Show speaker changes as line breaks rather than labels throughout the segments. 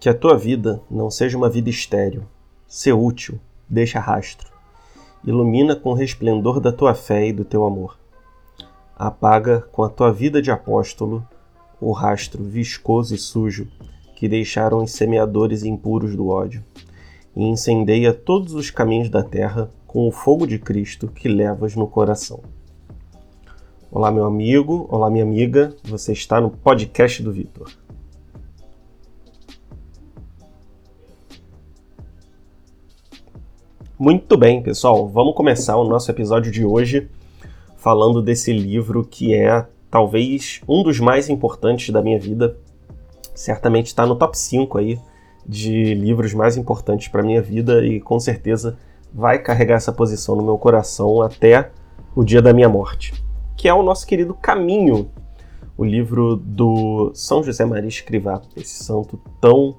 Que a tua vida não seja uma vida estéril. Ser útil, deixa rastro. Ilumina com o resplendor da tua fé e do teu amor. Apaga com a tua vida de apóstolo o rastro viscoso e sujo que deixaram os semeadores impuros do ódio. E incendeia todos os caminhos da terra com o fogo de Cristo que levas no coração. Olá, meu amigo, olá, minha amiga, você está no podcast do Vitor. Muito bem, pessoal, vamos começar o nosso episódio de hoje falando desse livro que é talvez um dos mais importantes da minha vida. Certamente está no top 5 aí de livros mais importantes para minha vida e com certeza vai carregar essa posição no meu coração até o dia da minha morte, que é o nosso querido Caminho, o livro do São José Maria Escrivá, esse santo tão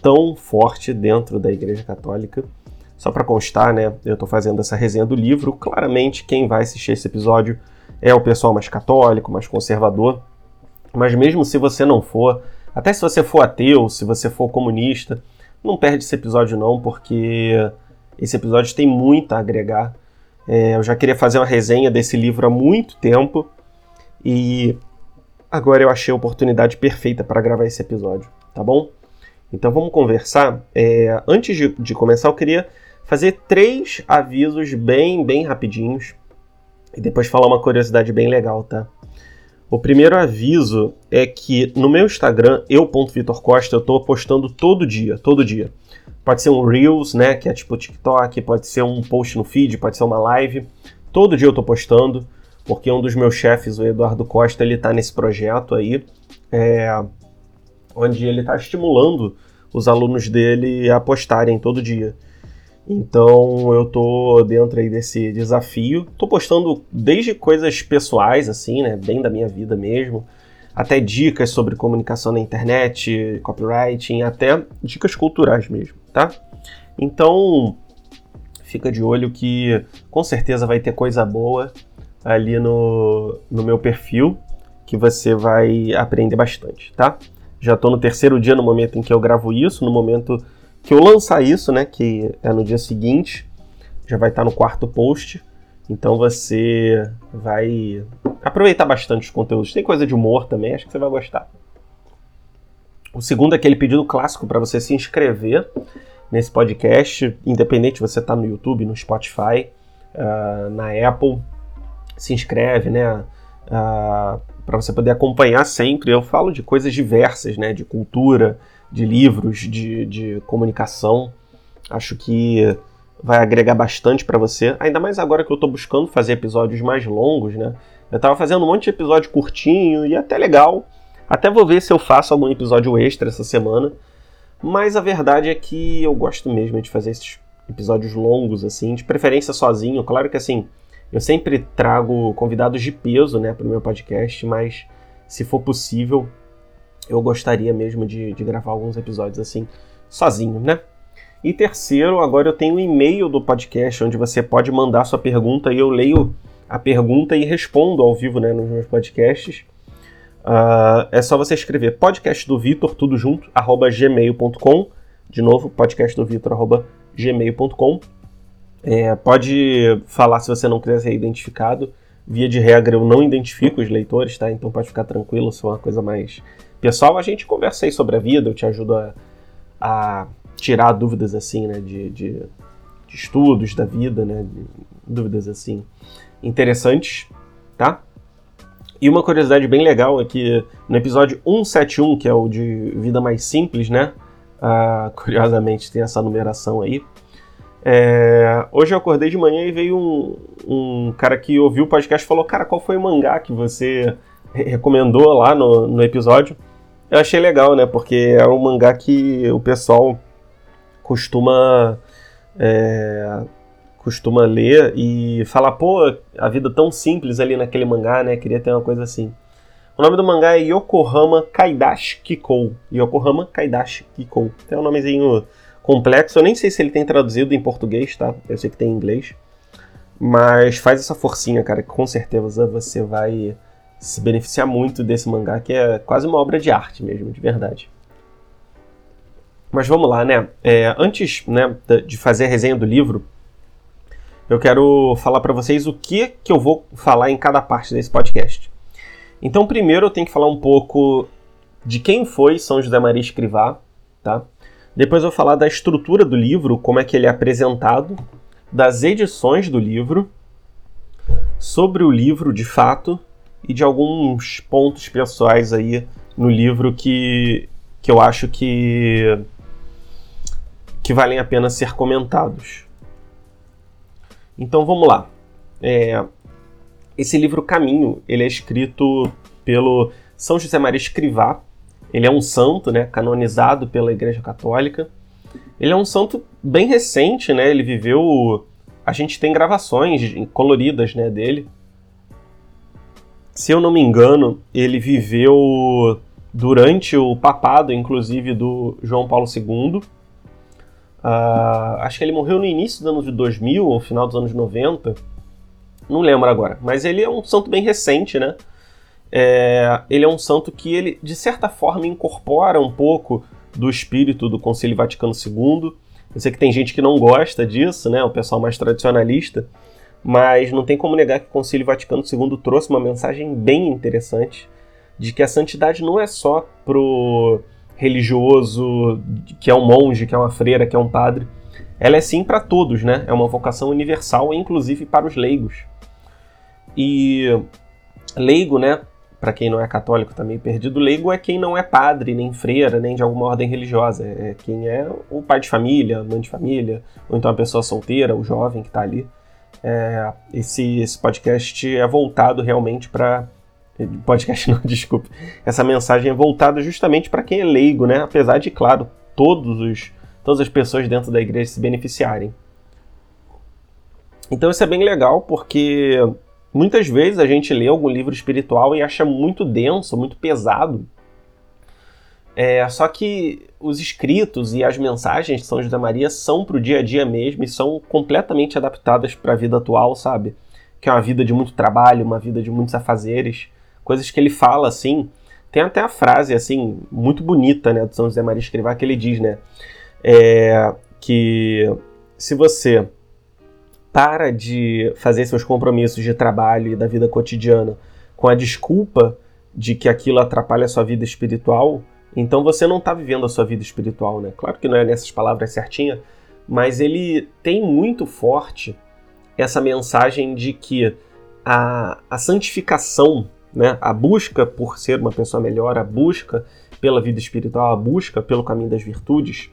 tão forte dentro da Igreja Católica só para constar, né, eu estou fazendo essa resenha do livro. Claramente, quem vai assistir esse episódio é o pessoal mais católico, mais conservador. Mas mesmo se você não for, até se você for ateu, se você for comunista, não perde esse episódio não, porque esse episódio tem muito a agregar. É, eu já queria fazer uma resenha desse livro há muito tempo e agora eu achei a oportunidade perfeita para gravar esse episódio, tá bom? Então vamos conversar. É, antes de, de começar, eu queria fazer três avisos bem, bem rapidinhos e depois falar uma curiosidade bem legal, tá? O primeiro aviso é que no meu Instagram, eu.vitorcosta, eu tô postando todo dia, todo dia. Pode ser um Reels, né, que é tipo TikTok, pode ser um post no feed, pode ser uma live. Todo dia eu tô postando, porque um dos meus chefes, o Eduardo Costa, ele tá nesse projeto aí, é, onde ele tá estimulando os alunos dele a postarem todo dia. Então eu tô dentro aí desse desafio. Tô postando desde coisas pessoais, assim, né? Bem da minha vida mesmo, até dicas sobre comunicação na internet, copywriting, até dicas culturais mesmo, tá? Então fica de olho que com certeza vai ter coisa boa ali no, no meu perfil que você vai aprender bastante, tá? Já tô no terceiro dia no momento em que eu gravo isso, no momento que eu lançar isso, né, que é no dia seguinte, já vai estar no quarto post. Então você vai aproveitar bastante os conteúdos. Tem coisa de humor também, acho que você vai gostar. O segundo é aquele pedido clássico para você se inscrever nesse podcast, independente você está no YouTube, no Spotify, uh, na Apple. Se inscreve, né? Uh, ah, para você poder acompanhar sempre. Eu falo de coisas diversas, né? De cultura, de livros, de, de comunicação. Acho que vai agregar bastante para você, ainda mais agora que eu estou buscando fazer episódios mais longos, né? Eu estava fazendo um monte de episódio curtinho e até legal. Até vou ver se eu faço algum episódio extra essa semana. Mas a verdade é que eu gosto mesmo de fazer esses episódios longos, assim, de preferência sozinho. Claro que assim, eu sempre trago convidados de peso, né, para o meu podcast, mas se for possível, eu gostaria mesmo de, de gravar alguns episódios assim, sozinho, né? E terceiro, agora eu tenho um e-mail do podcast onde você pode mandar sua pergunta e eu leio a pergunta e respondo ao vivo né, nos meus podcasts. Uh, é só você escrever podcast do Vitor, tudo junto, arroba gmail.com. De novo, podcast do Vitor, arroba gmail.com. É, pode falar se você não quiser ser identificado. Via de regra, eu não identifico os leitores, tá? Então pode ficar tranquilo, é uma coisa mais pessoal, a gente conversa aí sobre a vida, eu te ajudo a, a tirar dúvidas assim, né, de, de, de, estudos da vida, né, dúvidas assim interessantes, tá? E uma curiosidade bem legal é que no episódio 171, que é o de Vida Mais Simples, né, uh, curiosamente tem essa numeração aí, é, hoje eu acordei de manhã e veio um, um cara que ouviu o podcast e falou, cara, qual foi o mangá que você recomendou lá no, no episódio? Eu achei legal, né? Porque é um mangá que o pessoal costuma. É, costuma ler e falar, pô, a vida tão simples ali naquele mangá, né? Queria ter uma coisa assim. O nome do mangá é Yokohama Kaidashi Kikou. Yokohama Kaidashi Kikou. Tem um nomezinho complexo. Eu nem sei se ele tem traduzido em português, tá? Eu sei que tem em inglês. Mas faz essa forcinha, cara, que com certeza você vai se beneficiar muito desse mangá, que é quase uma obra de arte mesmo, de verdade. Mas vamos lá, né? É, antes né, de fazer a resenha do livro, eu quero falar para vocês o que, que eu vou falar em cada parte desse podcast. Então, primeiro eu tenho que falar um pouco de quem foi São José Maria Escrivá, tá? Depois eu vou falar da estrutura do livro, como é que ele é apresentado, das edições do livro, sobre o livro de fato e de alguns pontos pessoais aí no livro que, que eu acho que, que valem a pena ser comentados. Então vamos lá. É, esse livro Caminho, ele é escrito pelo São José Maria Escrivá. Ele é um santo, né, canonizado pela Igreja Católica. Ele é um santo bem recente, né? Ele viveu, a gente tem gravações coloridas, né, dele. Se eu não me engano, ele viveu durante o papado, inclusive, do João Paulo II. Uh, acho que ele morreu no início dos anos 2000 ou final dos anos 90. Não lembro agora. Mas ele é um santo bem recente, né? É, ele é um santo que ele, de certa forma, incorpora um pouco do espírito do Concílio Vaticano II. Eu sei que tem gente que não gosta disso, né? O pessoal mais tradicionalista. Mas não tem como negar que o Concílio Vaticano II trouxe uma mensagem bem interessante de que a santidade não é só pro religioso, que é um monge, que é uma freira, que é um padre. Ela é sim para todos, né? É uma vocação universal, inclusive para os leigos. E leigo, né? Para quem não é católico também tá perdido, leigo é quem não é padre, nem freira, nem de alguma ordem religiosa. É quem é o pai de família, mãe de família, ou então a pessoa solteira, o jovem que está ali. É, esse, esse podcast é voltado realmente para podcast não, desculpe. Essa mensagem é voltada justamente para quem é leigo, né? Apesar de, claro, todos os, todas as pessoas dentro da igreja se beneficiarem. Então isso é bem legal porque muitas vezes a gente lê algum livro espiritual e acha muito denso, muito pesado. É, só que os escritos e as mensagens de São José Maria são para o dia a dia mesmo e são completamente adaptadas para a vida atual, sabe? Que é uma vida de muito trabalho, uma vida de muitos afazeres coisas que ele fala assim. Tem até a frase assim muito bonita, né, do São José Maria Escrivá que ele diz, né, é, que se você para de fazer seus compromissos de trabalho e da vida cotidiana com a desculpa de que aquilo atrapalha a sua vida espiritual, então você não está vivendo a sua vida espiritual, né? Claro que não é nessas palavras certinha, mas ele tem muito forte essa mensagem de que a, a santificação né? A busca por ser uma pessoa melhor, a busca pela vida espiritual, a busca pelo caminho das virtudes,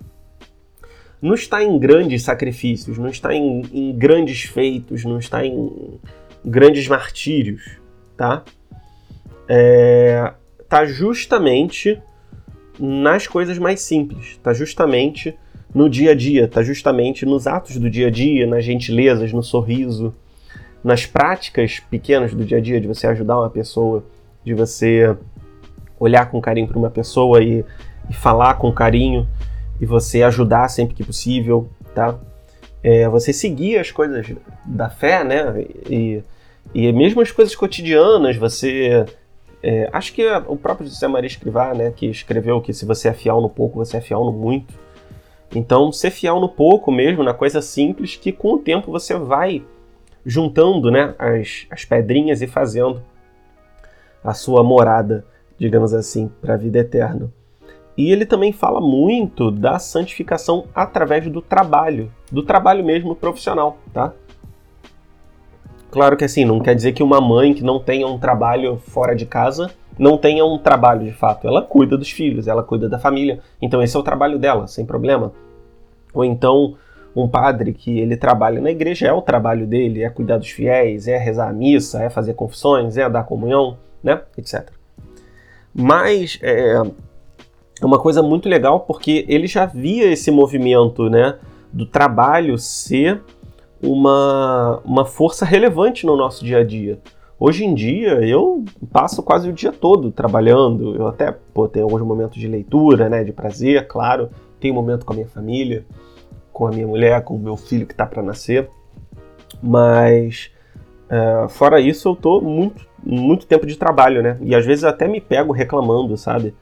não está em grandes sacrifícios, não está em, em grandes feitos, não está em grandes martírios, tá? É, tá justamente nas coisas mais simples, tá justamente no dia a dia, tá justamente nos atos do dia a dia, nas gentilezas, no sorriso, nas práticas pequenas do dia a dia, de você ajudar uma pessoa, de você olhar com carinho para uma pessoa e, e, falar com carinho, e você ajudar sempre que possível, tá? É, você seguir as coisas da fé, né? E, e mesmo as coisas cotidianas, você. É, acho que o próprio José Maria Escrivá, né, que escreveu que se você é fiel no pouco, você é fiel no muito. Então, ser fiel no pouco mesmo, na coisa simples, que com o tempo você vai juntando né, as, as pedrinhas e fazendo a sua morada, digamos assim, para a vida eterna. E ele também fala muito da santificação através do trabalho, do trabalho mesmo profissional, tá? Claro que assim, não quer dizer que uma mãe que não tenha um trabalho fora de casa não tenha um trabalho de fato. Ela cuida dos filhos, ela cuida da família. Então esse é o trabalho dela, sem problema. Ou então um padre que ele trabalha na igreja, é o trabalho dele, é cuidar dos fiéis, é rezar a missa, é fazer confissões, é dar comunhão, né, etc. Mas é, é uma coisa muito legal porque ele já via esse movimento, né, do trabalho ser uma, uma força relevante no nosso dia a dia. Hoje em dia eu passo quase o dia todo trabalhando, eu até pô, tenho alguns momentos de leitura, né, de prazer, claro, tenho momento com a minha família, com a minha mulher, com o meu filho que está para nascer. Mas é, fora isso, eu tô muito, muito tempo de trabalho, né? E às vezes até me pego reclamando, sabe?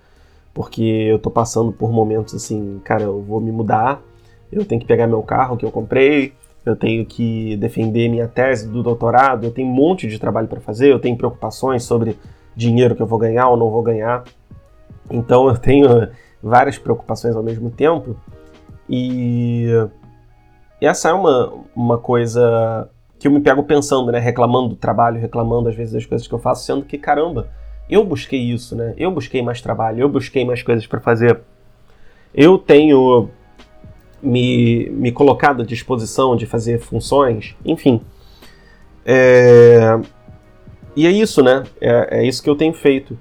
porque eu tô passando por momentos assim, cara, eu vou me mudar, eu tenho que pegar meu carro que eu comprei, eu tenho que defender minha tese do doutorado, eu tenho um monte de trabalho para fazer, eu tenho preocupações sobre dinheiro que eu vou ganhar ou não vou ganhar. Então eu tenho várias preocupações ao mesmo tempo. E essa é uma, uma coisa que eu me pego pensando, né? Reclamando do trabalho, reclamando às vezes das coisas que eu faço, sendo que, caramba, eu busquei isso, né? Eu busquei mais trabalho, eu busquei mais coisas para fazer. Eu tenho me, me colocado à disposição de fazer funções, enfim. É... E é isso, né? É, é isso que eu tenho feito.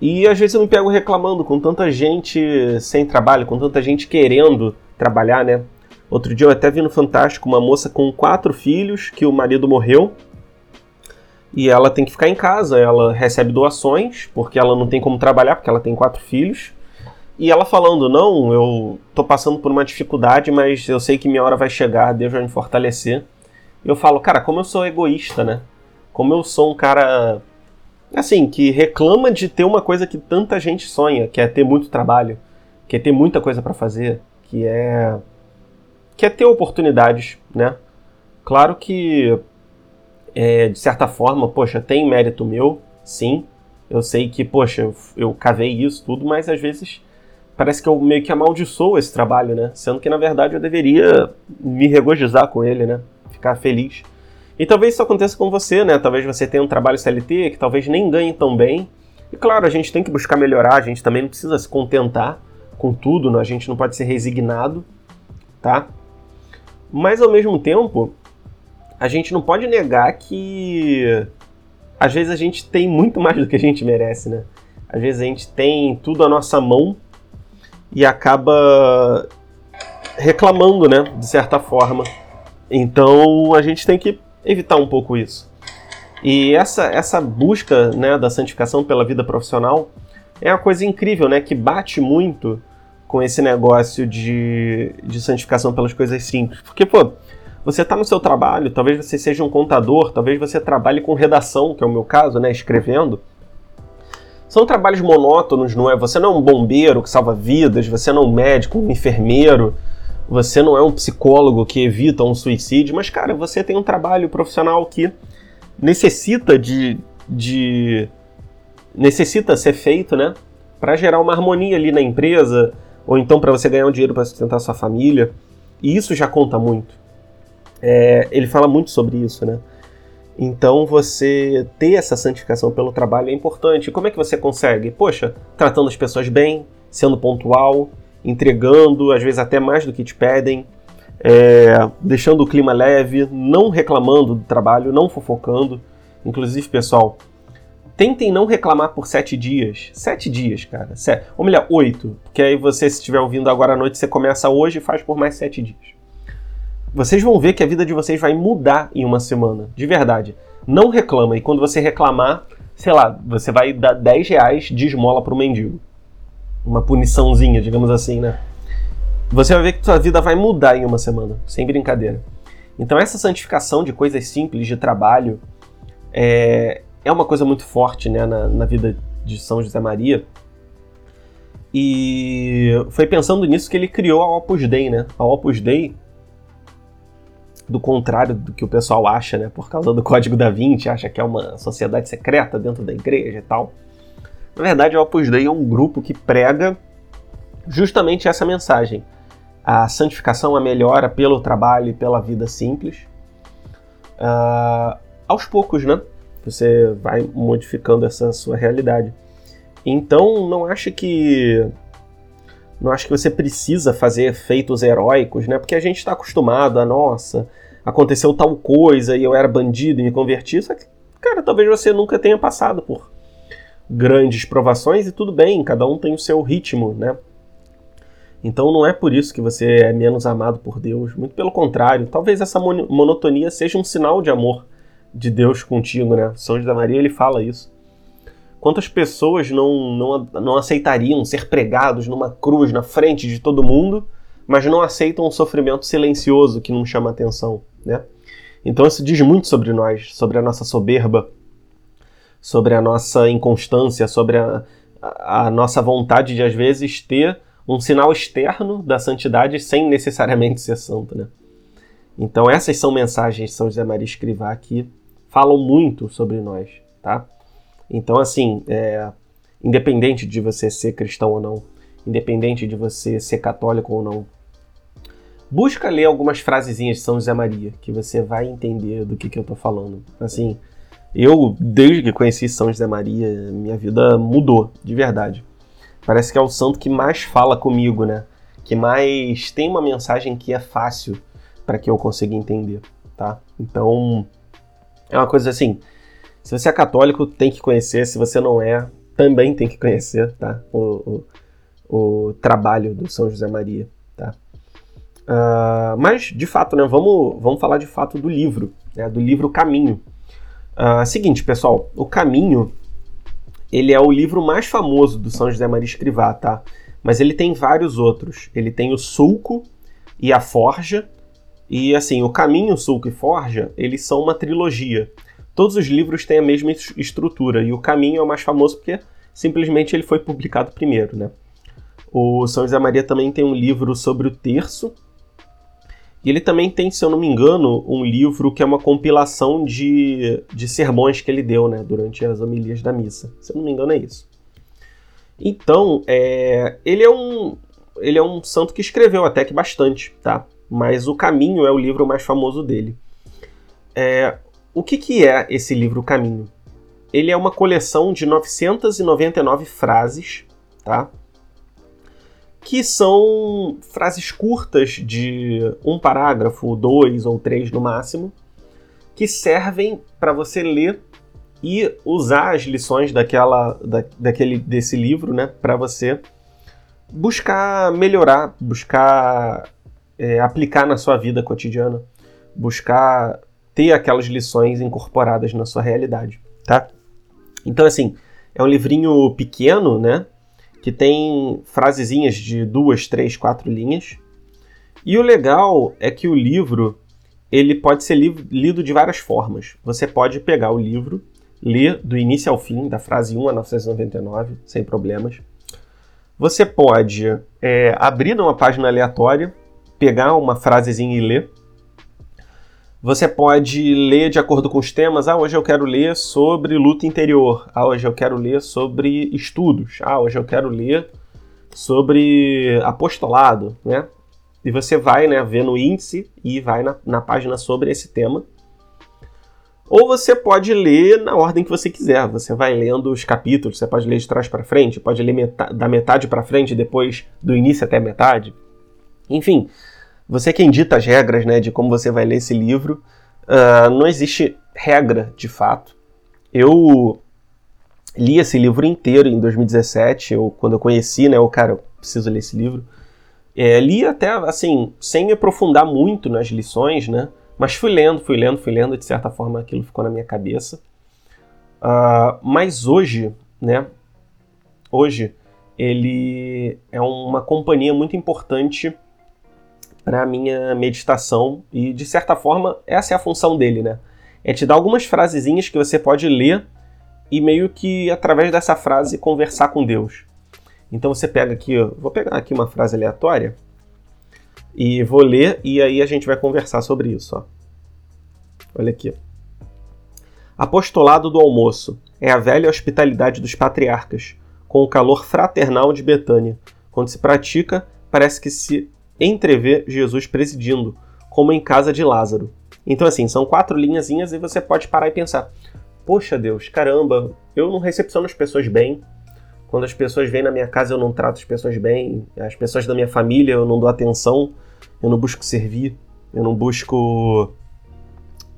E às vezes eu me pego reclamando com tanta gente sem trabalho, com tanta gente querendo trabalhar, né? Outro dia eu até vi no Fantástico uma moça com quatro filhos que o marido morreu e ela tem que ficar em casa. Ela recebe doações porque ela não tem como trabalhar porque ela tem quatro filhos. E ela falando: Não, eu tô passando por uma dificuldade, mas eu sei que minha hora vai chegar, Deus vai me fortalecer. Eu falo: Cara, como eu sou egoísta, né? Como eu sou um cara assim, que reclama de ter uma coisa que tanta gente sonha, que é ter muito trabalho, que é ter muita coisa para fazer, que é que é ter oportunidades, né? Claro que é, de certa forma, poxa, tem mérito meu, sim. Eu sei que, poxa, eu, eu cavei isso tudo, mas às vezes parece que eu meio que amaldiçoo esse trabalho, né? Sendo que na verdade eu deveria me regozijar com ele, né? Ficar feliz. E talvez isso aconteça com você, né? Talvez você tenha um trabalho CLT que talvez nem ganhe tão bem. E claro, a gente tem que buscar melhorar, a gente também não precisa se contentar com tudo, né? a gente não pode ser resignado, tá? Mas ao mesmo tempo, a gente não pode negar que às vezes a gente tem muito mais do que a gente merece, né? Às vezes a gente tem tudo à nossa mão e acaba reclamando, né? De certa forma. Então a gente tem que evitar um pouco isso. E essa, essa busca né, da santificação pela vida profissional é uma coisa incrível, né? Que bate muito com esse negócio de, de santificação pelas coisas simples. Porque, pô, você está no seu trabalho, talvez você seja um contador, talvez você trabalhe com redação, que é o meu caso, né? Escrevendo. São trabalhos monótonos, não é? Você não é um bombeiro que salva vidas, você não é um médico, um enfermeiro, você não é um psicólogo que evita um suicídio, mas, cara, você tem um trabalho profissional que necessita de. de necessita ser feito, né? Para gerar uma harmonia ali na empresa, ou então para você ganhar um dinheiro para sustentar sua família. E isso já conta muito. É, ele fala muito sobre isso, né? Então você ter essa santificação pelo trabalho é importante. Como é que você consegue? Poxa, tratando as pessoas bem, sendo pontual, entregando, às vezes até mais do que te pedem, é, deixando o clima leve, não reclamando do trabalho, não fofocando. Inclusive, pessoal, tentem não reclamar por sete dias. Sete dias, cara. Sete, ou melhor, oito. Porque aí você, se estiver ouvindo agora à noite, você começa hoje e faz por mais sete dias. Vocês vão ver que a vida de vocês vai mudar em uma semana. De verdade. Não reclama. E quando você reclamar, sei lá, você vai dar 10 reais de esmola pro mendigo uma puniçãozinha, digamos assim, né? Você vai ver que sua vida vai mudar em uma semana, sem brincadeira. Então essa santificação de coisas simples de trabalho é, é uma coisa muito forte né, na, na vida de São José Maria. E foi pensando nisso que ele criou a Opus Dei, né? A Opus Dei, do contrário do que o pessoal acha, né? Por causa do Código da Vinci, acha que é uma sociedade secreta dentro da igreja e tal. Na verdade, o Opus Dei é um grupo que prega justamente essa mensagem. A santificação, a melhora pelo trabalho e pela vida simples. Uh, aos poucos, né? Você vai modificando essa sua realidade. Então, não acha que não acho que você precisa fazer feitos heróicos, né? Porque a gente está acostumado a, nossa, aconteceu tal coisa e eu era bandido e me converti. Só que, cara, talvez você nunca tenha passado por grandes provações e tudo bem, cada um tem o seu ritmo, né? Então não é por isso que você é menos amado por Deus, muito pelo contrário, talvez essa monotonia seja um sinal de amor de Deus contigo, né? São José Maria ele fala isso. Quantas pessoas não, não, não aceitariam ser pregados numa cruz na frente de todo mundo, mas não aceitam um sofrimento silencioso que não chama atenção, né? Então isso diz muito sobre nós, sobre a nossa soberba, sobre a nossa inconstância, sobre a, a, a nossa vontade de, às vezes, ter um sinal externo da santidade sem necessariamente ser santo, né? Então essas são mensagens de São José Maria Escrivá que falam muito sobre nós, tá? Então, assim, é, independente de você ser cristão ou não, independente de você ser católico ou não, busca ler algumas frasezinhas de São José Maria, que você vai entender do que, que eu tô falando. Assim, eu, desde que conheci São José Maria, minha vida mudou, de verdade. Parece que é o santo que mais fala comigo, né? Que mais tem uma mensagem que é fácil para que eu consiga entender, tá? Então, é uma coisa assim, se você é católico, tem que conhecer, se você não é, também tem que conhecer, tá? O, o, o trabalho do São José Maria, tá? Uh, mas, de fato, né, vamos, vamos falar de fato do livro, né, do livro Caminho. Uh, seguinte, pessoal, o Caminho, ele é o livro mais famoso do São José Maria Escrivá, tá? Mas ele tem vários outros. Ele tem o Sulco e a Forja, e assim, o Caminho, Sulco e Forja, eles são uma trilogia. Todos os livros têm a mesma estrutura, e o Caminho é o mais famoso porque simplesmente ele foi publicado primeiro, né? O São José Maria também tem um livro sobre o terço, e ele também tem, se eu não me engano, um livro que é uma compilação de, de sermões que ele deu né, durante as homilias da missa. Se eu não me engano, é isso. Então, é, ele, é um, ele é um santo que escreveu até que bastante, tá? mas O Caminho é o livro mais famoso dele. É, o que, que é esse livro Caminho? Ele é uma coleção de 999 frases, tá? Que são frases curtas de um parágrafo, dois ou três no máximo, que servem para você ler e usar as lições daquela, da, daquele, desse livro, né, para você buscar melhorar, buscar é, aplicar na sua vida cotidiana, buscar ter aquelas lições incorporadas na sua realidade, tá? Então, assim, é um livrinho pequeno, né? Que tem frasezinhas de duas, três, quatro linhas. E o legal é que o livro ele pode ser li lido de várias formas. Você pode pegar o livro, ler do início ao fim, da frase 1 a 999, sem problemas. Você pode é, abrir numa página aleatória pegar uma frasezinha e ler. Você pode ler de acordo com os temas. Ah, hoje eu quero ler sobre luta interior. Ah, hoje eu quero ler sobre estudos. Ah, hoje eu quero ler sobre apostolado, né? E você vai né, ver no índice e vai na, na página sobre esse tema. Ou você pode ler na ordem que você quiser. Você vai lendo os capítulos, você pode ler de trás para frente, pode ler metade, da metade para frente, depois do início até a metade. Enfim, você é quem dita as regras né, de como você vai ler esse livro. Uh, não existe regra, de fato. Eu li esse livro inteiro em 2017, eu, quando eu conheci, né, eu, cara, eu preciso ler esse livro. É, li até, assim, sem me aprofundar muito nas lições, né, mas fui lendo, fui lendo, fui lendo, de certa forma aquilo ficou na minha cabeça. Uh, mas hoje, né, hoje, ele é uma companhia muito importante para a minha meditação e de certa forma essa é a função dele, né? É te dar algumas frasezinhas que você pode ler e meio que através dessa frase conversar com Deus. Então você pega aqui, vou pegar aqui uma frase aleatória e vou ler e aí a gente vai conversar sobre isso, ó. Olha aqui. Apostolado do almoço é a velha hospitalidade dos patriarcas, com o calor fraternal de Betânia. Quando se pratica, parece que se entrever Jesus presidindo, como em casa de Lázaro. Então, assim, são quatro linhazinhas e você pode parar e pensar: Poxa Deus, caramba, eu não recepciono as pessoas bem. Quando as pessoas vêm na minha casa, eu não trato as pessoas bem. As pessoas da minha família, eu não dou atenção. Eu não busco servir. Eu não busco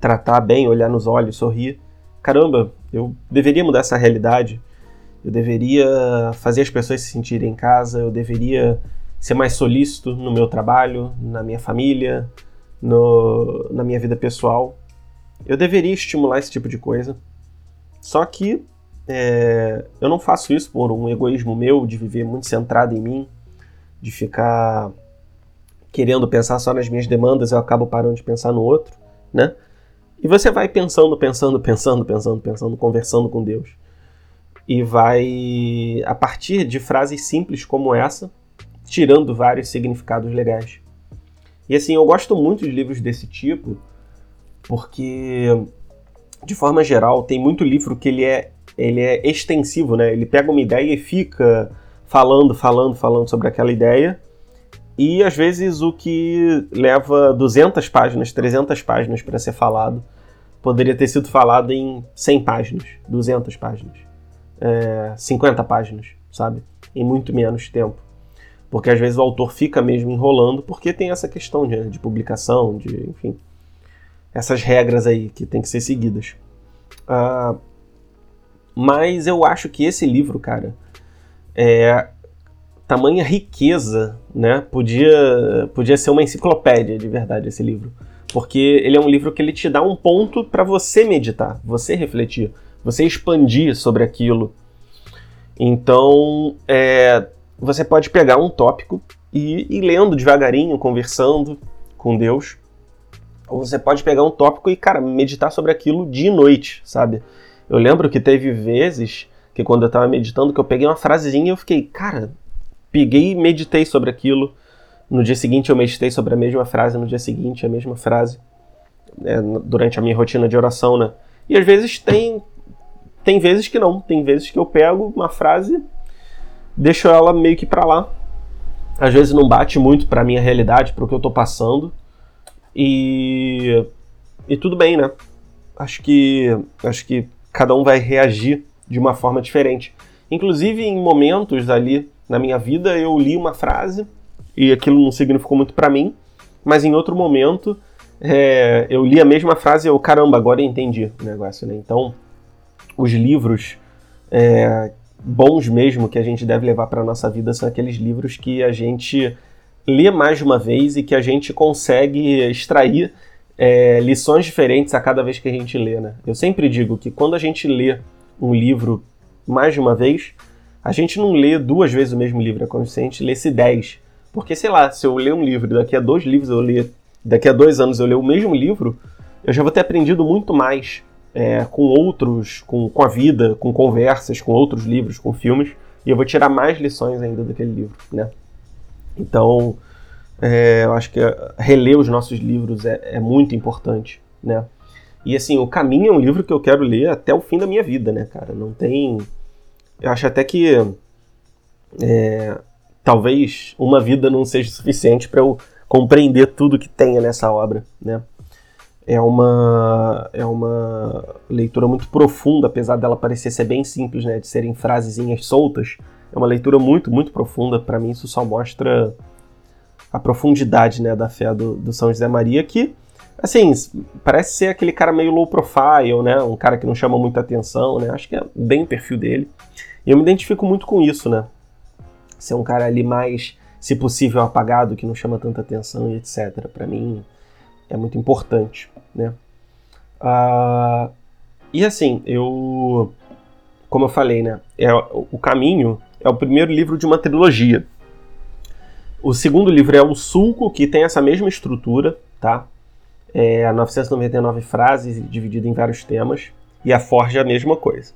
tratar bem, olhar nos olhos, sorrir. Caramba, eu deveria mudar essa realidade. Eu deveria fazer as pessoas se sentirem em casa. Eu deveria ser mais solícito no meu trabalho, na minha família, no, na minha vida pessoal. Eu deveria estimular esse tipo de coisa. Só que é, eu não faço isso por um egoísmo meu de viver muito centrado em mim, de ficar querendo pensar só nas minhas demandas, eu acabo parando de pensar no outro, né? E você vai pensando, pensando, pensando, pensando, pensando, conversando com Deus. e vai, a partir de frases simples como essa, tirando vários significados legais. E assim, eu gosto muito de livros desse tipo, porque, de forma geral, tem muito livro que ele é, ele é extensivo, né? Ele pega uma ideia e fica falando, falando, falando sobre aquela ideia, e às vezes o que leva 200 páginas, 300 páginas para ser falado, poderia ter sido falado em 100 páginas, 200 páginas, é, 50 páginas, sabe? Em muito menos tempo. Porque às vezes o autor fica mesmo enrolando, porque tem essa questão de, de publicação, de, enfim, essas regras aí que tem que ser seguidas. Uh, mas eu acho que esse livro, cara, é, tamanha riqueza, né? Podia, podia ser uma enciclopédia de verdade esse livro. Porque ele é um livro que ele te dá um ponto para você meditar, você refletir, você expandir sobre aquilo. Então, é, você pode pegar um tópico e ir lendo devagarinho, conversando com Deus. Ou você pode pegar um tópico e, cara, meditar sobre aquilo dia e noite, sabe? Eu lembro que teve vezes que quando eu estava meditando, que eu peguei uma frasezinha e eu fiquei, cara, peguei e meditei sobre aquilo. No dia seguinte eu meditei sobre a mesma frase, no dia seguinte a mesma frase, é, durante a minha rotina de oração, né? E às vezes tem tem vezes que não, tem vezes que eu pego uma frase, deixo ela meio que para lá. Às vezes não bate muito para minha realidade, para o que eu tô passando. E e tudo bem, né? Acho que acho que cada um vai reagir de uma forma diferente. Inclusive em momentos ali na minha vida eu li uma frase e aquilo não significou muito para mim, mas em outro momento é, eu li a mesma frase e eu, caramba, agora eu entendi o negócio, né? Então, os livros é, bons mesmo que a gente deve levar para nossa vida são aqueles livros que a gente lê mais de uma vez e que a gente consegue extrair é, lições diferentes a cada vez que a gente lê, né? Eu sempre digo que quando a gente lê um livro mais de uma vez, a gente não lê duas vezes o mesmo livro, é como se a gente lesse dez. Porque, sei lá, se eu ler um livro daqui a dois livros eu ler, daqui a dois anos eu ler o mesmo livro, eu já vou ter aprendido muito mais é, com outros, com, com a vida, com conversas, com outros livros, com filmes, e eu vou tirar mais lições ainda daquele livro, né? Então, é, eu acho que reler os nossos livros é, é muito importante, né? E assim, O Caminho é um livro que eu quero ler até o fim da minha vida, né, cara? Não tem eu acho até que é, talvez uma vida não seja suficiente para eu compreender tudo que tenha nessa obra, né? É uma, é uma leitura muito profunda, apesar dela parecer ser bem simples, né? De serem frasezinhas soltas. É uma leitura muito, muito profunda. Para mim, isso só mostra a profundidade né, da fé do, do São José Maria, que, assim, parece ser aquele cara meio low profile, né? Um cara que não chama muita atenção, né? Acho que é bem o perfil dele. E eu me identifico muito com isso, né? Ser um cara ali mais, se possível, apagado, que não chama tanta atenção e etc. Para mim é muito importante, né? Uh, e assim, eu, como eu falei, né? É, o Caminho é o primeiro livro de uma trilogia. O segundo livro é o Sulco, que tem essa mesma estrutura, tá? É 999 frases, dividido em vários temas. E a Forja é a mesma coisa.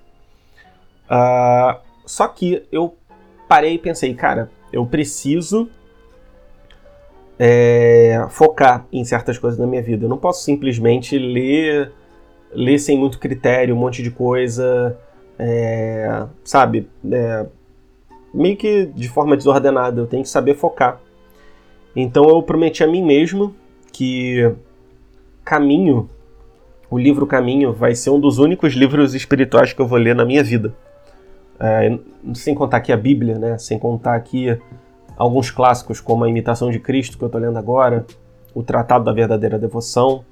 Uh, só que eu parei e pensei, cara, eu preciso é, focar em certas coisas na minha vida. Eu não posso simplesmente ler, ler sem muito critério, um monte de coisa, é, sabe? É, meio que de forma desordenada. Eu tenho que saber focar. Então eu prometi a mim mesmo que Caminho, o livro Caminho, vai ser um dos únicos livros espirituais que eu vou ler na minha vida. É, sem contar aqui a Bíblia, né? Sem contar aqui alguns clássicos como a Imitação de Cristo que eu estou lendo agora, o Tratado da Verdadeira Devoção,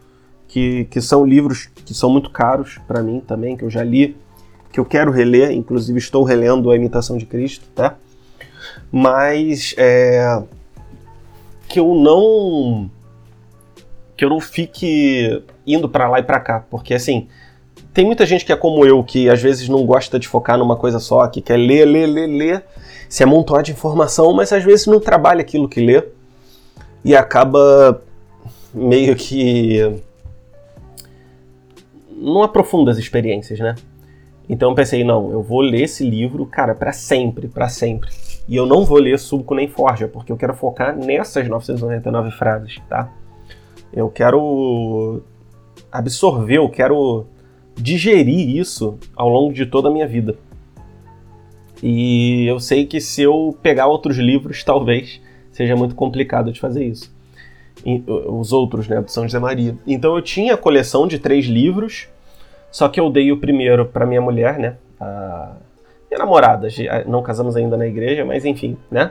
que, que são livros que são muito caros para mim também, que eu já li, que eu quero reler, inclusive estou relendo a Imitação de Cristo, tá? Mas é, que eu não que eu não fique indo para lá e para cá, porque assim, tem muita gente que é como eu, que às vezes não gosta de focar numa coisa só, que quer ler, ler, ler, ler, se amontoar de informação, mas às vezes não trabalha aquilo que lê e acaba meio que não aprofunda as experiências, né? Então eu pensei, não, eu vou ler esse livro, cara, para sempre, para sempre. E eu não vou ler Sulco nem Forja, porque eu quero focar nessas 999 frases, tá? Eu quero absorver, eu quero digerir isso ao longo de toda a minha vida. E eu sei que se eu pegar outros livros, talvez seja muito complicado de fazer isso. E, os outros, né, do São José Maria. Então eu tinha a coleção de três livros, só que eu dei o primeiro para minha mulher, né, a minha namorada. Não casamos ainda na igreja, mas enfim, né.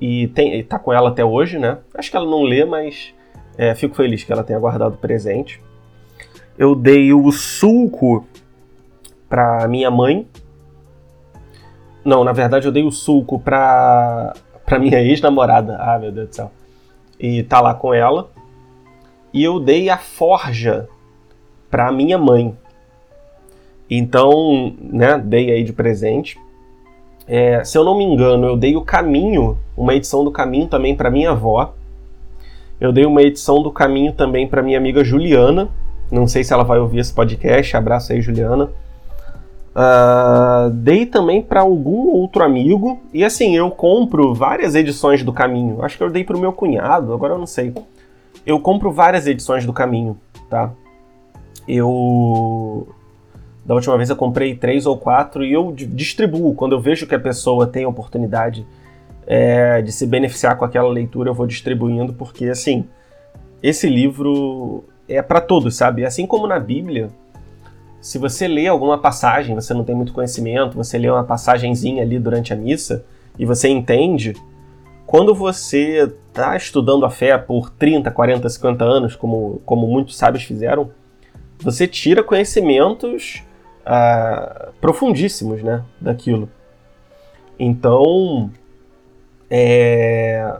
E tem, tá com ela até hoje, né. Acho que ela não lê, mas é, fico feliz que ela tenha guardado o presente. Eu dei o sulco para minha mãe. Não, na verdade eu dei o sulco para para minha ex-namorada. Ah, meu Deus do céu. E tá lá com ela. E eu dei a forja para minha mãe. Então, né, dei aí de presente. É, se eu não me engano, eu dei o Caminho, uma edição do Caminho também para minha avó. Eu dei uma edição do Caminho também para minha amiga Juliana. Não sei se ela vai ouvir esse podcast. Abraço aí, Juliana. Uh, dei também para algum outro amigo. E assim, eu compro várias edições do Caminho. Acho que eu dei para o meu cunhado, agora eu não sei. Eu compro várias edições do Caminho, tá? Eu. Da última vez eu comprei três ou quatro e eu distribuo. Quando eu vejo que a pessoa tem oportunidade é, de se beneficiar com aquela leitura, eu vou distribuindo, porque assim, esse livro é para todos, sabe? Assim como na Bíblia, se você lê alguma passagem, você não tem muito conhecimento, você lê uma passagenzinha ali durante a missa e você entende, quando você está estudando a fé por 30, 40, 50 anos, como, como muitos sábios fizeram, você tira conhecimentos uh, profundíssimos né, daquilo. Então, é,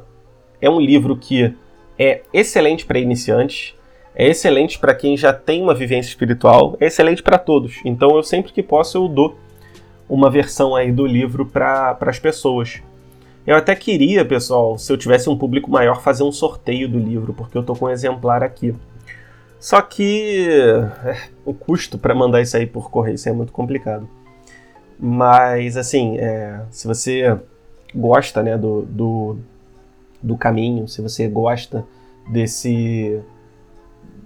é um livro que é excelente para iniciantes, é excelente para quem já tem uma vivência espiritual, é excelente para todos. Então eu sempre que posso eu dou uma versão aí do livro para as pessoas. Eu até queria, pessoal, se eu tivesse um público maior, fazer um sorteio do livro, porque eu tô com um exemplar aqui. Só que é, o custo para mandar isso aí por correio isso é muito complicado. Mas assim, é, se você gosta né, do, do, do caminho, se você gosta desse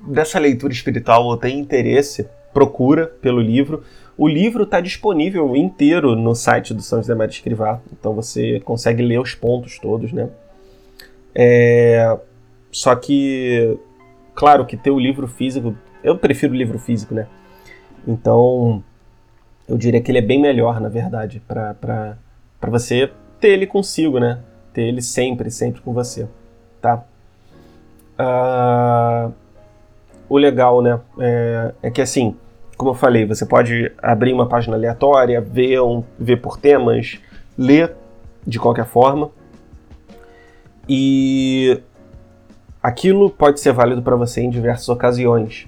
dessa leitura espiritual ou tem interesse, procura pelo livro. O livro está disponível inteiro no site do São José Maria Escrivá, então você consegue ler os pontos todos, né? É... Só que, claro que ter o livro físico, eu prefiro o livro físico, né? Então, eu diria que ele é bem melhor, na verdade, para você ter ele consigo, né? Ter ele sempre, sempre com você, tá? Uh, o legal, né, é, é, que assim, como eu falei, você pode abrir uma página aleatória, ver, um, ver por temas, ler de qualquer forma. E aquilo pode ser válido para você em diversas ocasiões.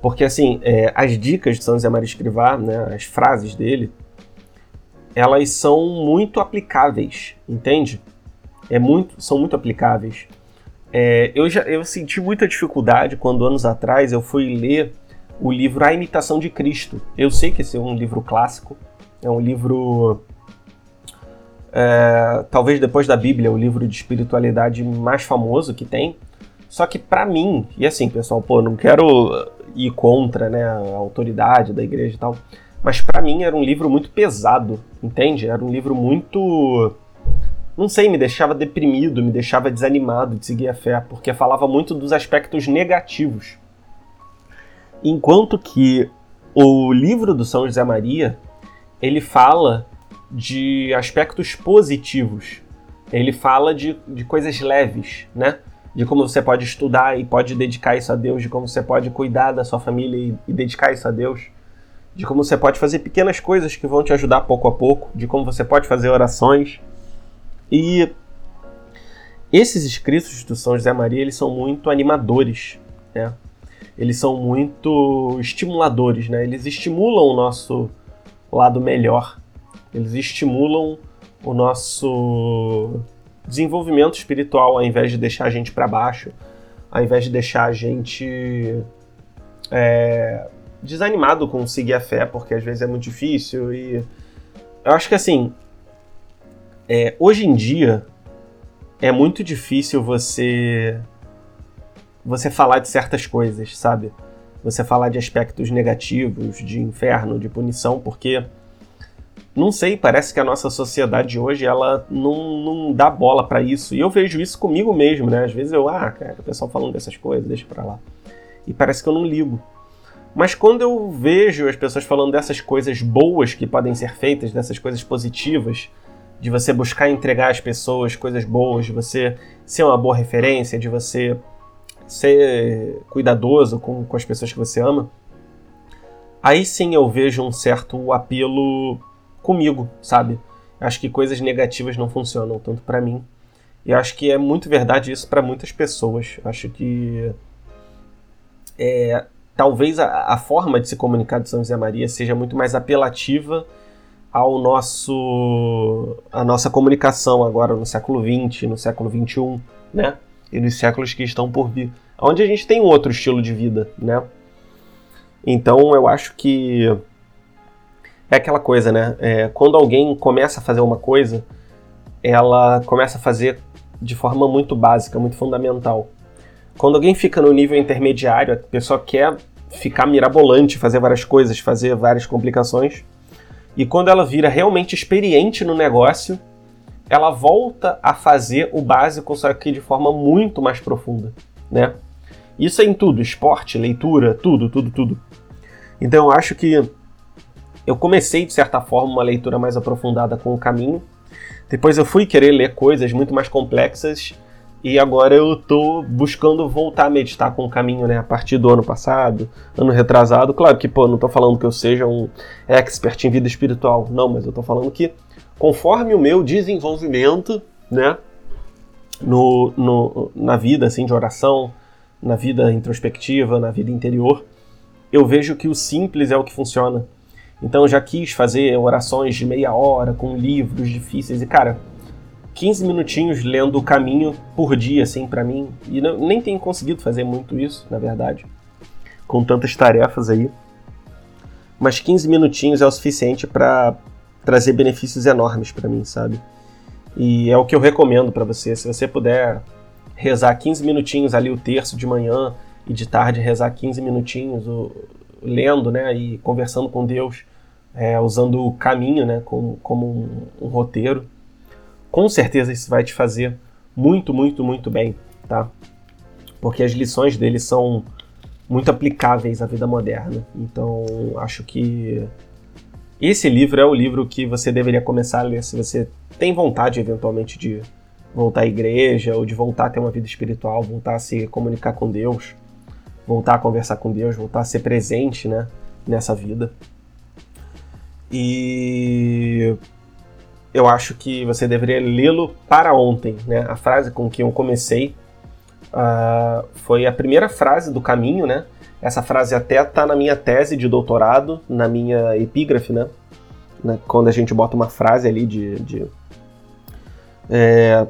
Porque assim, é, as dicas de São José Maria Escrivá, né, as frases dele, elas são muito aplicáveis, entende? É muito, são muito aplicáveis. É, eu já eu senti muita dificuldade quando anos atrás eu fui ler o livro A Imitação de Cristo. Eu sei que esse é um livro clássico, é um livro é, talvez depois da Bíblia, o livro de espiritualidade mais famoso que tem. Só que para mim, e assim, pessoal, pô, não quero ir contra, né, a autoridade da igreja e tal, mas para mim era um livro muito pesado, entende? Era um livro muito não sei, me deixava deprimido, me deixava desanimado de seguir a fé, porque falava muito dos aspectos negativos. Enquanto que o livro do São José Maria, ele fala de aspectos positivos. Ele fala de, de coisas leves, né? De como você pode estudar e pode dedicar isso a Deus, de como você pode cuidar da sua família e, e dedicar isso a Deus, de como você pode fazer pequenas coisas que vão te ajudar pouco a pouco, de como você pode fazer orações e esses escritos do São José Maria, eles são muito animadores, né? Eles são muito estimuladores, né? Eles estimulam o nosso lado melhor. Eles estimulam o nosso desenvolvimento espiritual ao invés de deixar a gente para baixo, ao invés de deixar a gente é, desanimado com seguir a fé, porque às vezes é muito difícil e eu acho que assim, é, hoje em dia é muito difícil você você falar de certas coisas, sabe? Você falar de aspectos negativos, de inferno, de punição, porque não sei, parece que a nossa sociedade hoje ela não, não dá bola para isso. E eu vejo isso comigo mesmo, né? Às vezes eu, ah, cara, o pessoal falando dessas coisas, deixa pra lá. E parece que eu não ligo. Mas quando eu vejo as pessoas falando dessas coisas boas que podem ser feitas, dessas coisas positivas, de você buscar entregar às pessoas coisas boas, de você ser uma boa referência, de você ser cuidadoso com, com as pessoas que você ama, aí sim eu vejo um certo apelo comigo, sabe? Acho que coisas negativas não funcionam tanto para mim. E acho que é muito verdade isso para muitas pessoas. Acho que é, talvez a, a, forma de se comunicar de São José Maria seja muito mais apelativa ao nosso a nossa comunicação agora no século XX, no século XXI, né? E nos séculos que estão por vir, onde a gente tem outro estilo de vida, né? Então eu acho que é aquela coisa, né? É, quando alguém começa a fazer uma coisa, ela começa a fazer de forma muito básica, muito fundamental. Quando alguém fica no nível intermediário, a pessoa quer ficar mirabolante, fazer várias coisas, fazer várias complicações e quando ela vira realmente experiente no negócio, ela volta a fazer o básico, só que de forma muito mais profunda, né? Isso é em tudo, esporte, leitura, tudo, tudo, tudo. Então eu acho que eu comecei de certa forma uma leitura mais aprofundada com o caminho. Depois eu fui querer ler coisas muito mais complexas e agora eu tô buscando voltar a meditar com o caminho, né? A partir do ano passado, ano retrasado. Claro que, pô, não tô falando que eu seja um expert em vida espiritual. Não, mas eu tô falando que conforme o meu desenvolvimento, né? No, no, na vida, assim, de oração, na vida introspectiva, na vida interior, eu vejo que o simples é o que funciona. Então eu já quis fazer orações de meia hora com livros difíceis e, cara, 15 minutinhos lendo o caminho por dia, assim, para mim. E não, nem tenho conseguido fazer muito isso, na verdade, com tantas tarefas aí. Mas 15 minutinhos é o suficiente para trazer benefícios enormes para mim, sabe? E é o que eu recomendo para você. Se você puder rezar 15 minutinhos ali o terço de manhã e de tarde rezar 15 minutinhos o, lendo, né, e conversando com Deus, é, usando o caminho, né, como, como um, um roteiro com certeza isso vai te fazer muito, muito, muito bem, tá? Porque as lições dele são muito aplicáveis à vida moderna. Então, acho que esse livro é o livro que você deveria começar a ler se você tem vontade, eventualmente, de voltar à igreja ou de voltar a ter uma vida espiritual, voltar a se comunicar com Deus, voltar a conversar com Deus, voltar a ser presente, né, nessa vida. E eu acho que você deveria lê-lo para ontem. Né? A frase com que eu comecei uh, foi a primeira frase do caminho, né? Essa frase até está na minha tese de doutorado, na minha epígrafe, né? né? Quando a gente bota uma frase ali de. de é,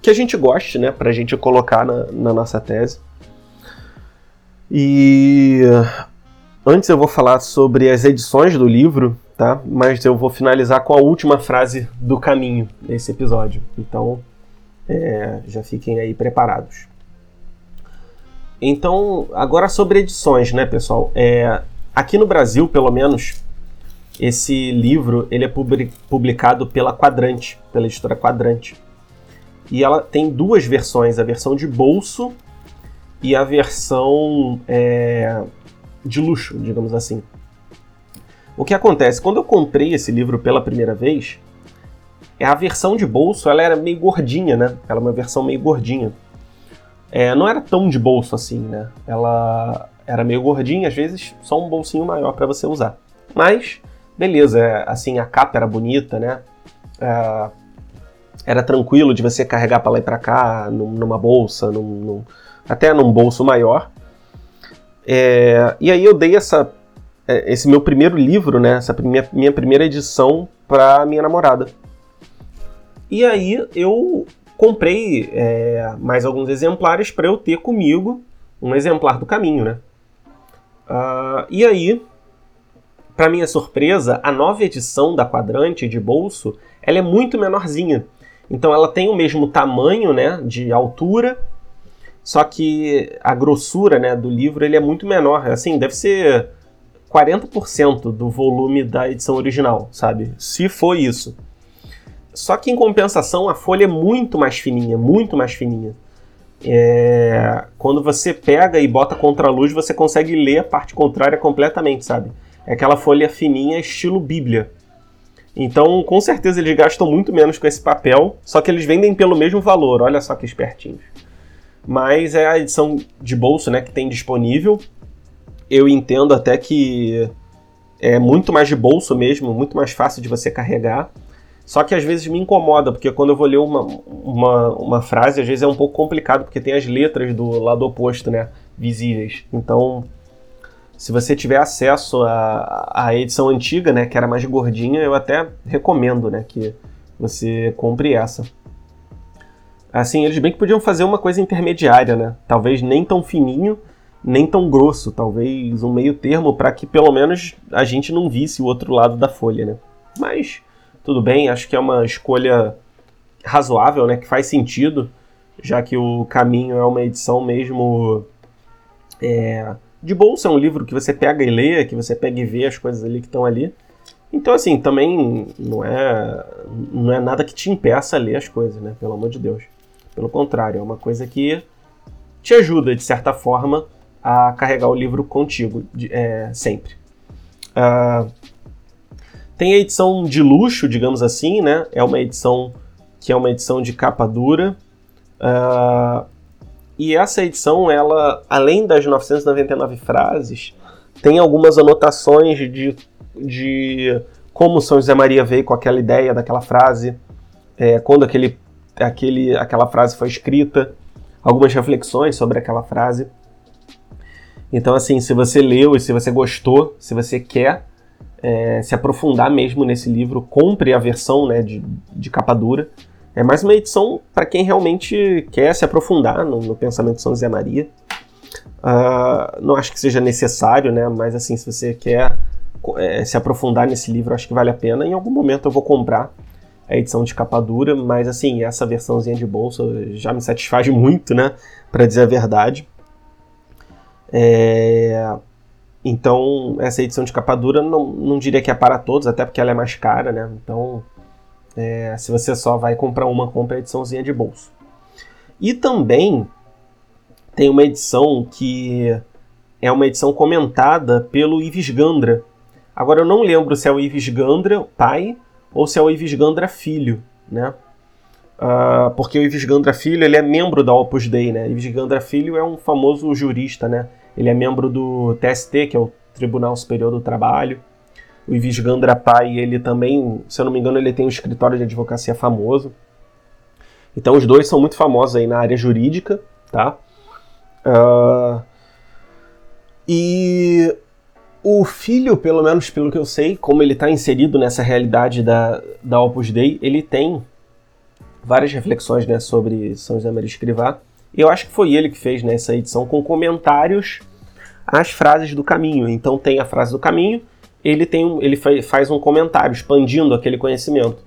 que a gente goste, né? Para a gente colocar na, na nossa tese. E antes eu vou falar sobre as edições do livro tá? Mas eu vou finalizar com a última frase do caminho desse episódio. Então, é, já fiquem aí preparados. Então, agora sobre edições, né, pessoal? É, aqui no Brasil, pelo menos, esse livro ele é publicado pela Quadrante, pela editora Quadrante. E ela tem duas versões, a versão de bolso e a versão é, de luxo, digamos assim. O que acontece? Quando eu comprei esse livro pela primeira vez, a versão de bolso ela era meio gordinha, né? Ela é uma versão meio gordinha. É, não era tão de bolso assim, né? Ela era meio gordinha, às vezes só um bolsinho maior para você usar. Mas, beleza, é, assim, a capa era bonita, né? É, era tranquilo de você carregar para lá e para cá, numa bolsa, num, num, até num bolso maior. É, e aí eu dei essa é, esse meu primeiro livro, né, essa minha, minha primeira edição para minha namorada. E aí eu comprei é, mais alguns exemplares para eu ter comigo um exemplar do caminho, né? Uh, e aí, para minha surpresa, a nova edição da Quadrante de bolso, ela é muito menorzinha. Então ela tem o mesmo tamanho, né, de altura, só que a grossura, né, do livro ele é muito menor. Assim, deve ser 40% do volume da edição original, sabe? Se for isso. Só que em compensação a folha é muito mais fininha, muito mais fininha. É... Quando você pega e bota contra a luz, você consegue ler a parte contrária completamente, sabe? É aquela folha fininha estilo Bíblia. Então, com certeza eles gastam muito menos com esse papel, só que eles vendem pelo mesmo valor. Olha só que espertinhos. Mas é a edição de bolso, né, que tem disponível. Eu entendo até que é muito mais de bolso mesmo, muito mais fácil de você carregar. Só que às vezes me incomoda, porque quando eu vou ler uma, uma, uma frase, às vezes é um pouco complicado, porque tem as letras do lado oposto, né? Visíveis. Então, se você tiver acesso à, à edição antiga, né? Que era mais gordinha, eu até recomendo, né? Que você compre essa. Assim, eles bem que podiam fazer uma coisa intermediária, né? Talvez nem tão fininho, nem tão grosso. Talvez um meio termo para que pelo menos a gente não visse o outro lado da folha, né? Mas tudo bem, acho que é uma escolha razoável, né, que faz sentido, já que o Caminho é uma edição mesmo é, de bolsa, é um livro que você pega e lê, que você pega e vê as coisas ali que estão ali. Então, assim, também não é, não é nada que te impeça a ler as coisas, né? Pelo amor de Deus. Pelo contrário, é uma coisa que te ajuda, de certa forma, a carregar o livro contigo de, é, sempre. Uh, tem a edição de luxo, digamos assim, né? É uma edição que é uma edição de capa dura. Uh, e essa edição, ela, além das 999 frases, tem algumas anotações de, de como São José Maria veio com aquela ideia daquela frase, é, quando aquele, aquele, aquela frase foi escrita, algumas reflexões sobre aquela frase. Então, assim, se você leu e se você gostou, se você quer é, se aprofundar mesmo nesse livro, compre a versão né, de, de capa dura. É mais uma edição para quem realmente quer se aprofundar no, no pensamento de São José Maria. Uh, não acho que seja necessário, né? Mas assim, se você quer é, se aprofundar nesse livro, acho que vale a pena. Em algum momento eu vou comprar a edição de capa dura, mas assim, essa versãozinha de bolsa já me satisfaz muito, né? Para dizer a verdade. É... Então, essa edição de capa dura não, não diria que é para todos, até porque ela é mais cara, né? Então, é, se você só vai comprar uma, compra a ediçãozinha de bolso. E também tem uma edição que é uma edição comentada pelo Ives Gandra. Agora, eu não lembro se é o Ives Gandra pai ou se é o Ives Gandra filho, né? Uh, porque o Ives Gandra filho ele é membro da Opus Dei, né? Ives Gandra filho é um famoso jurista, né? Ele é membro do TST, que é o Tribunal Superior do Trabalho. O Ivis Gandra Pai, ele também, se eu não me engano, ele tem um escritório de advocacia famoso. Então os dois são muito famosos aí na área jurídica, tá? Uh, e o filho, pelo menos pelo que eu sei, como ele está inserido nessa realidade da, da Opus Dei, ele tem várias reflexões né, sobre São José Maria Escrivá. Eu acho que foi ele que fez né, edição com comentários às frases do caminho. Então tem a frase do caminho, ele tem um, ele faz um comentário expandindo aquele conhecimento.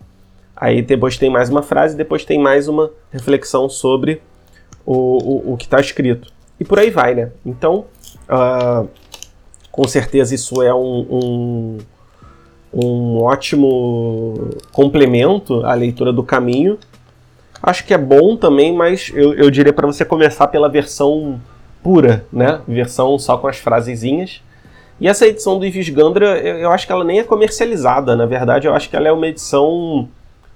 Aí depois tem mais uma frase, depois tem mais uma reflexão sobre o, o, o que está escrito. E por aí vai, né? Então, uh, com certeza isso é um, um, um ótimo complemento à leitura do caminho Acho que é bom também, mas eu, eu diria para você começar pela versão pura, né? Versão só com as frasezinhas. E essa edição do Ives Gandra, eu, eu acho que ela nem é comercializada, na verdade, eu acho que ela é uma edição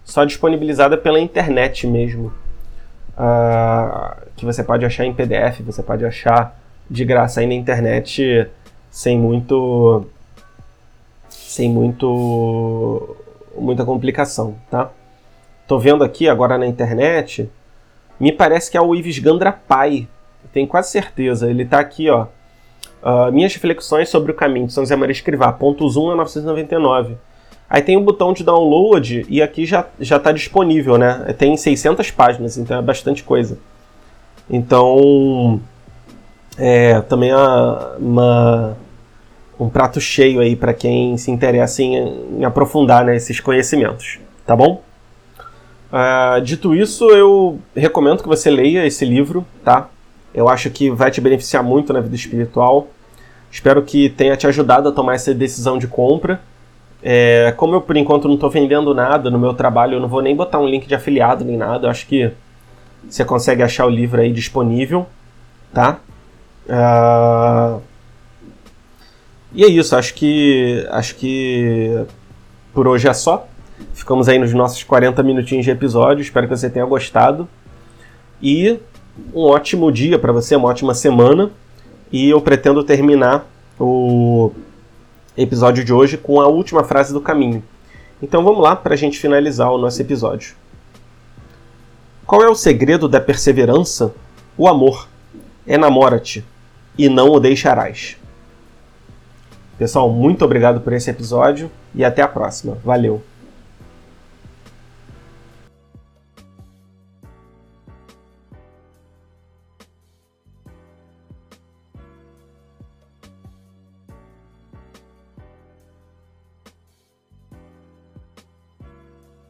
só disponibilizada pela internet mesmo. Uh, que você pode achar em PDF, você pode achar de graça aí na internet sem muito sem muito muita complicação, tá? Tô vendo aqui agora na internet. Me parece que é o Ives Gandra Pai. Tenho quase certeza. Ele tá aqui, ó. Uh, minhas reflexões sobre o caminho de São José Maria Escrivá, pontos 1 a 999. Aí tem o um botão de download e aqui já já está disponível, né? Tem 600 páginas, então é bastante coisa. Então, é também uma um prato cheio aí para quem se interessa em, em aprofundar né, conhecimentos, tá bom? Uh, dito isso, eu recomendo que você leia esse livro, tá? Eu acho que vai te beneficiar muito na vida espiritual. Espero que tenha te ajudado a tomar essa decisão de compra. É, como eu, por enquanto, não estou vendendo nada no meu trabalho, eu não vou nem botar um link de afiliado nem nada. Eu acho que você consegue achar o livro aí disponível, tá? Uh, e é isso, acho que acho que por hoje é só. Ficamos aí nos nossos 40 minutinhos de episódio. Espero que você tenha gostado. E um ótimo dia para você, uma ótima semana. E eu pretendo terminar o episódio de hoje com a última frase do caminho. Então vamos lá para a gente finalizar o nosso episódio. Qual é o segredo da perseverança? O amor. Enamora-te e não o deixarás. Pessoal, muito obrigado por esse episódio e até a próxima. Valeu!